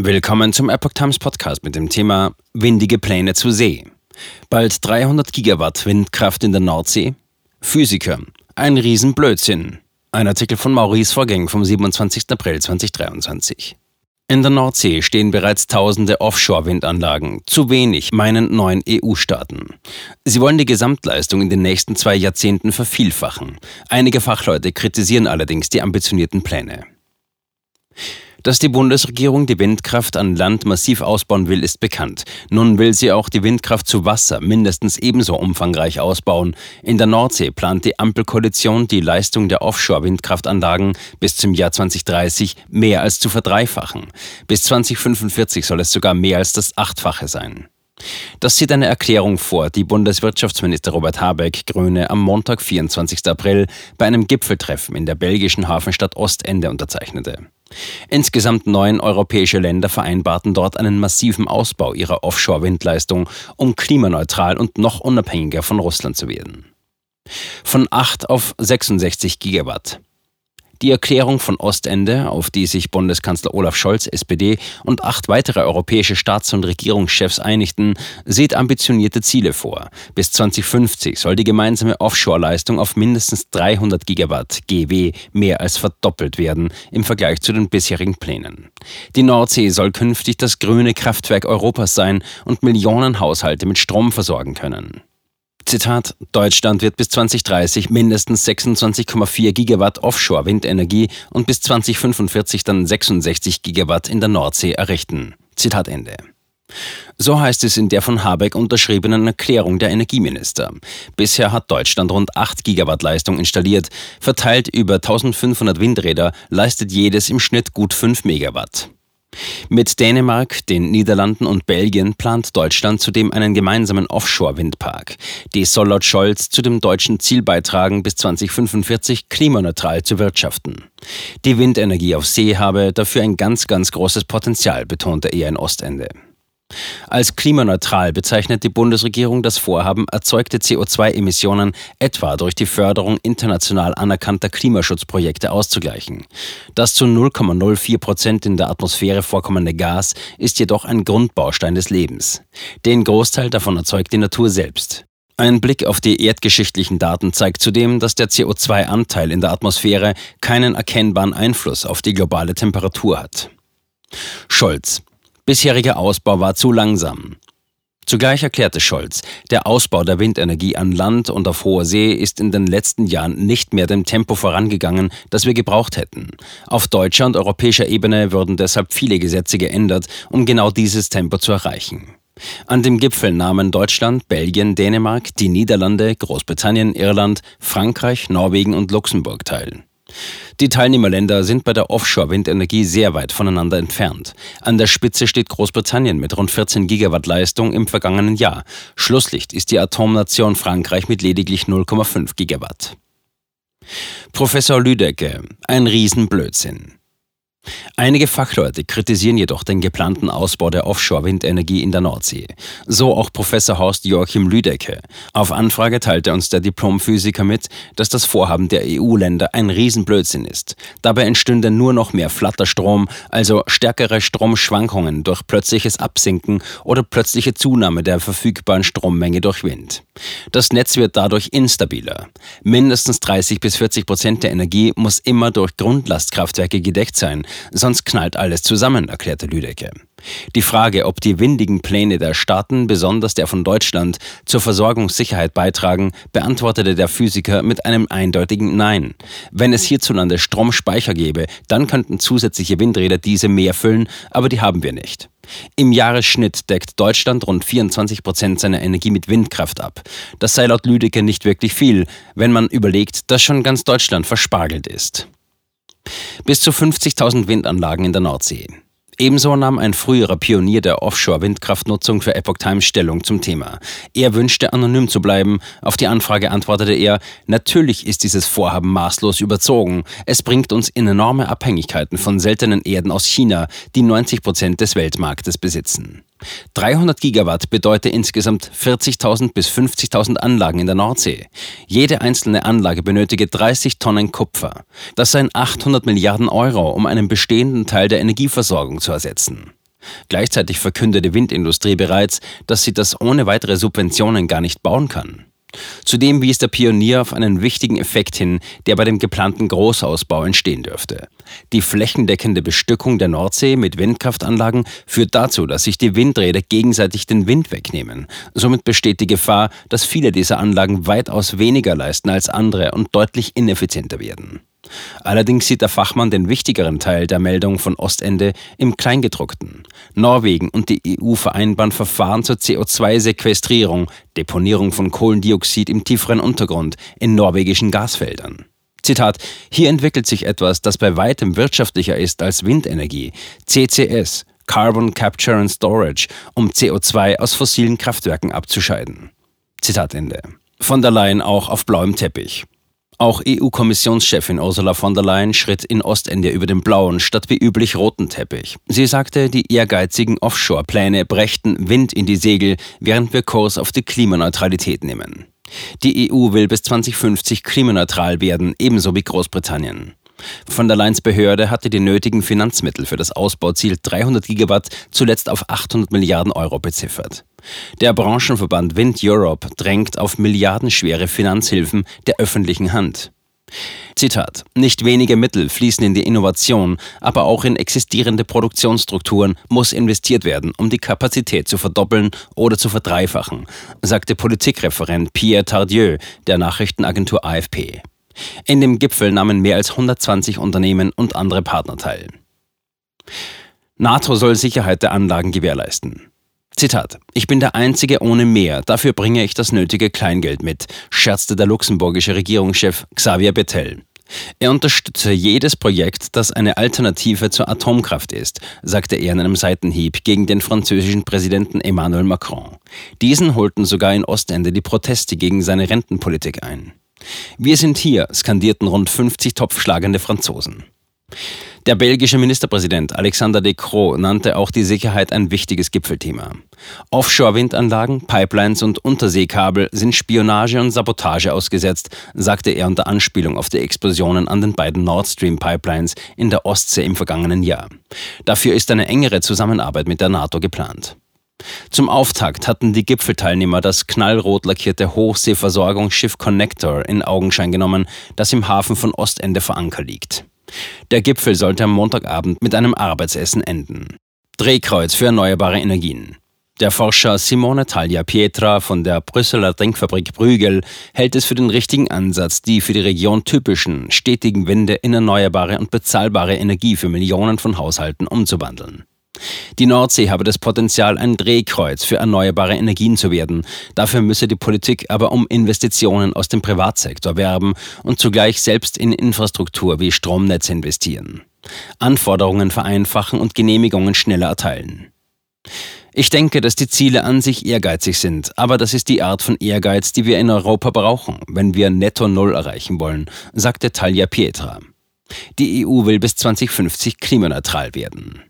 Willkommen zum Epoch Times Podcast mit dem Thema Windige Pläne zu See. Bald 300 Gigawatt Windkraft in der Nordsee? Physiker, ein Riesenblödsinn. Ein Artikel von Maurice Vorgäng vom 27. April 2023. In der Nordsee stehen bereits tausende Offshore-Windanlagen. Zu wenig, meinen neuen EU-Staaten. Sie wollen die Gesamtleistung in den nächsten zwei Jahrzehnten vervielfachen. Einige Fachleute kritisieren allerdings die ambitionierten Pläne. Dass die Bundesregierung die Windkraft an Land massiv ausbauen will, ist bekannt. Nun will sie auch die Windkraft zu Wasser mindestens ebenso umfangreich ausbauen. In der Nordsee plant die Ampelkoalition die Leistung der Offshore-Windkraftanlagen bis zum Jahr 2030 mehr als zu verdreifachen. Bis 2045 soll es sogar mehr als das Achtfache sein. Das sieht eine Erklärung vor, die Bundeswirtschaftsminister Robert Habeck, Grüne, am Montag, 24. April bei einem Gipfeltreffen in der belgischen Hafenstadt Ostende unterzeichnete. Insgesamt neun europäische Länder vereinbarten dort einen massiven Ausbau ihrer Offshore-Windleistung, um klimaneutral und noch unabhängiger von Russland zu werden. Von 8 auf 66 Gigawatt. Die Erklärung von Ostende, auf die sich Bundeskanzler Olaf Scholz, SPD und acht weitere europäische Staats- und Regierungschefs einigten, sieht ambitionierte Ziele vor. Bis 2050 soll die gemeinsame Offshore-Leistung auf mindestens 300 Gigawatt GW mehr als verdoppelt werden im Vergleich zu den bisherigen Plänen. Die Nordsee soll künftig das grüne Kraftwerk Europas sein und Millionen Haushalte mit Strom versorgen können. Zitat, Deutschland wird bis 2030 mindestens 26,4 Gigawatt Offshore-Windenergie und bis 2045 dann 66 Gigawatt in der Nordsee errichten. Zitat Ende. So heißt es in der von Habeck unterschriebenen Erklärung der Energieminister. Bisher hat Deutschland rund 8 Gigawatt Leistung installiert. Verteilt über 1500 Windräder leistet jedes im Schnitt gut 5 Megawatt. Mit Dänemark, den Niederlanden und Belgien plant Deutschland zudem einen gemeinsamen Offshore-Windpark. Dies soll laut Scholz zu dem deutschen Ziel beitragen, bis 2045 klimaneutral zu wirtschaften. Die Windenergie auf See habe dafür ein ganz, ganz großes Potenzial, betonte er in Ostende. Als klimaneutral bezeichnet die Bundesregierung das Vorhaben, erzeugte CO2-Emissionen etwa durch die Förderung international anerkannter Klimaschutzprojekte auszugleichen. Das zu 0,04 Prozent in der Atmosphäre vorkommende Gas ist jedoch ein Grundbaustein des Lebens. Den Großteil davon erzeugt die Natur selbst. Ein Blick auf die erdgeschichtlichen Daten zeigt zudem, dass der CO2-Anteil in der Atmosphäre keinen erkennbaren Einfluss auf die globale Temperatur hat. Scholz. Bisheriger Ausbau war zu langsam. Zugleich erklärte Scholz, der Ausbau der Windenergie an Land und auf hoher See ist in den letzten Jahren nicht mehr dem Tempo vorangegangen, das wir gebraucht hätten. Auf deutscher und europäischer Ebene würden deshalb viele Gesetze geändert, um genau dieses Tempo zu erreichen. An dem Gipfel nahmen Deutschland, Belgien, Dänemark, die Niederlande, Großbritannien, Irland, Frankreich, Norwegen und Luxemburg teil. Die Teilnehmerländer sind bei der Offshore-Windenergie sehr weit voneinander entfernt. An der Spitze steht Großbritannien mit rund 14 Gigawatt Leistung im vergangenen Jahr. Schlusslicht ist die Atomnation Frankreich mit lediglich 0,5 Gigawatt. Professor Lüdecke, ein Riesenblödsinn. Einige Fachleute kritisieren jedoch den geplanten Ausbau der Offshore-Windenergie in der Nordsee. So auch Professor Horst Joachim Lüdecke. Auf Anfrage teilte uns der Diplomphysiker mit, dass das Vorhaben der EU-Länder ein Riesenblödsinn ist. Dabei entstünde nur noch mehr Flatterstrom, also stärkere Stromschwankungen durch plötzliches Absinken oder plötzliche Zunahme der verfügbaren Strommenge durch Wind. Das Netz wird dadurch instabiler. Mindestens 30 bis 40 Prozent der Energie muss immer durch Grundlastkraftwerke gedeckt sein, sonst knallt alles zusammen, erklärte Lüdecke. Die Frage, ob die windigen Pläne der Staaten, besonders der von Deutschland, zur Versorgungssicherheit beitragen, beantwortete der Physiker mit einem eindeutigen Nein. Wenn es hierzulande Stromspeicher gäbe, dann könnten zusätzliche Windräder diese mehr füllen, aber die haben wir nicht. Im Jahresschnitt deckt Deutschland rund 24 Prozent seiner Energie mit Windkraft ab. Das sei laut Lüdecke nicht wirklich viel, wenn man überlegt, dass schon ganz Deutschland verspargelt ist. Bis zu 50.000 Windanlagen in der Nordsee. Ebenso nahm ein früherer Pionier der Offshore-Windkraftnutzung für Epoch Times Stellung zum Thema. Er wünschte anonym zu bleiben. Auf die Anfrage antwortete er, natürlich ist dieses Vorhaben maßlos überzogen. Es bringt uns in enorme Abhängigkeiten von seltenen Erden aus China, die 90 Prozent des Weltmarktes besitzen. 300 Gigawatt bedeutet insgesamt 40.000 bis 50.000 Anlagen in der Nordsee. Jede einzelne Anlage benötige 30 Tonnen Kupfer. Das seien 800 Milliarden Euro, um einen bestehenden Teil der Energieversorgung zu ersetzen. Gleichzeitig verkündet die Windindustrie bereits, dass sie das ohne weitere Subventionen gar nicht bauen kann. Zudem wies der Pionier auf einen wichtigen Effekt hin, der bei dem geplanten Großausbau entstehen dürfte. Die flächendeckende Bestückung der Nordsee mit Windkraftanlagen führt dazu, dass sich die Windräder gegenseitig den Wind wegnehmen. Somit besteht die Gefahr, dass viele dieser Anlagen weitaus weniger leisten als andere und deutlich ineffizienter werden. Allerdings sieht der Fachmann den wichtigeren Teil der Meldung von Ostende im Kleingedruckten. Norwegen und die EU vereinbaren Verfahren zur CO2-Sequestrierung, Deponierung von Kohlendioxid im tieferen Untergrund in norwegischen Gasfeldern. Zitat, hier entwickelt sich etwas, das bei weitem wirtschaftlicher ist als Windenergie, CCS, Carbon Capture and Storage, um CO2 aus fossilen Kraftwerken abzuscheiden. Zitat Ende. Von der Leyen auch auf blauem Teppich. Auch EU-Kommissionschefin Ursula von der Leyen schritt in Ostende über den blauen statt wie üblich roten Teppich. Sie sagte, die ehrgeizigen Offshore-Pläne brächten Wind in die Segel, während wir Kurs auf die Klimaneutralität nehmen. Die EU will bis 2050 klimaneutral werden, ebenso wie Großbritannien. Von der Leyen's Behörde hatte die nötigen Finanzmittel für das Ausbauziel 300 Gigawatt zuletzt auf 800 Milliarden Euro beziffert. Der Branchenverband Wind Europe drängt auf milliardenschwere Finanzhilfen der öffentlichen Hand. Zitat. Nicht wenige Mittel fließen in die Innovation, aber auch in existierende Produktionsstrukturen muss investiert werden, um die Kapazität zu verdoppeln oder zu verdreifachen, sagte Politikreferent Pierre Tardieu der Nachrichtenagentur AFP. In dem Gipfel nahmen mehr als 120 Unternehmen und andere Partner teil. NATO soll Sicherheit der Anlagen gewährleisten. Zitat: Ich bin der Einzige ohne Mehr, dafür bringe ich das nötige Kleingeld mit, scherzte der luxemburgische Regierungschef Xavier Bettel. Er unterstütze jedes Projekt, das eine Alternative zur Atomkraft ist, sagte er in einem Seitenhieb gegen den französischen Präsidenten Emmanuel Macron. Diesen holten sogar in Ostende die Proteste gegen seine Rentenpolitik ein. Wir sind hier, skandierten rund 50 topfschlagende Franzosen. Der belgische Ministerpräsident Alexander De Croo nannte auch die Sicherheit ein wichtiges Gipfelthema. Offshore-Windanlagen, Pipelines und Unterseekabel sind Spionage und Sabotage ausgesetzt, sagte er unter Anspielung auf die Explosionen an den beiden Nord Stream-Pipelines in der Ostsee im vergangenen Jahr. Dafür ist eine engere Zusammenarbeit mit der NATO geplant. Zum Auftakt hatten die Gipfelteilnehmer das knallrot lackierte Hochseeversorgungsschiff Connector in Augenschein genommen, das im Hafen von Ostende vor Anker liegt. Der Gipfel sollte am Montagabend mit einem Arbeitsessen enden. Drehkreuz für erneuerbare Energien. Der Forscher Simone Taglia Pietra von der Brüsseler Denkfabrik Brügel hält es für den richtigen Ansatz, die für die Region typischen, stetigen Wende in erneuerbare und bezahlbare Energie für Millionen von Haushalten umzuwandeln. Die Nordsee habe das Potenzial, ein Drehkreuz für erneuerbare Energien zu werden. Dafür müsse die Politik aber um Investitionen aus dem Privatsektor werben und zugleich selbst in Infrastruktur wie Stromnetze investieren. Anforderungen vereinfachen und Genehmigungen schneller erteilen. Ich denke, dass die Ziele an sich ehrgeizig sind, aber das ist die Art von Ehrgeiz, die wir in Europa brauchen, wenn wir Netto Null erreichen wollen, sagte Talia Pietra. Die EU will bis 2050 klimaneutral werden.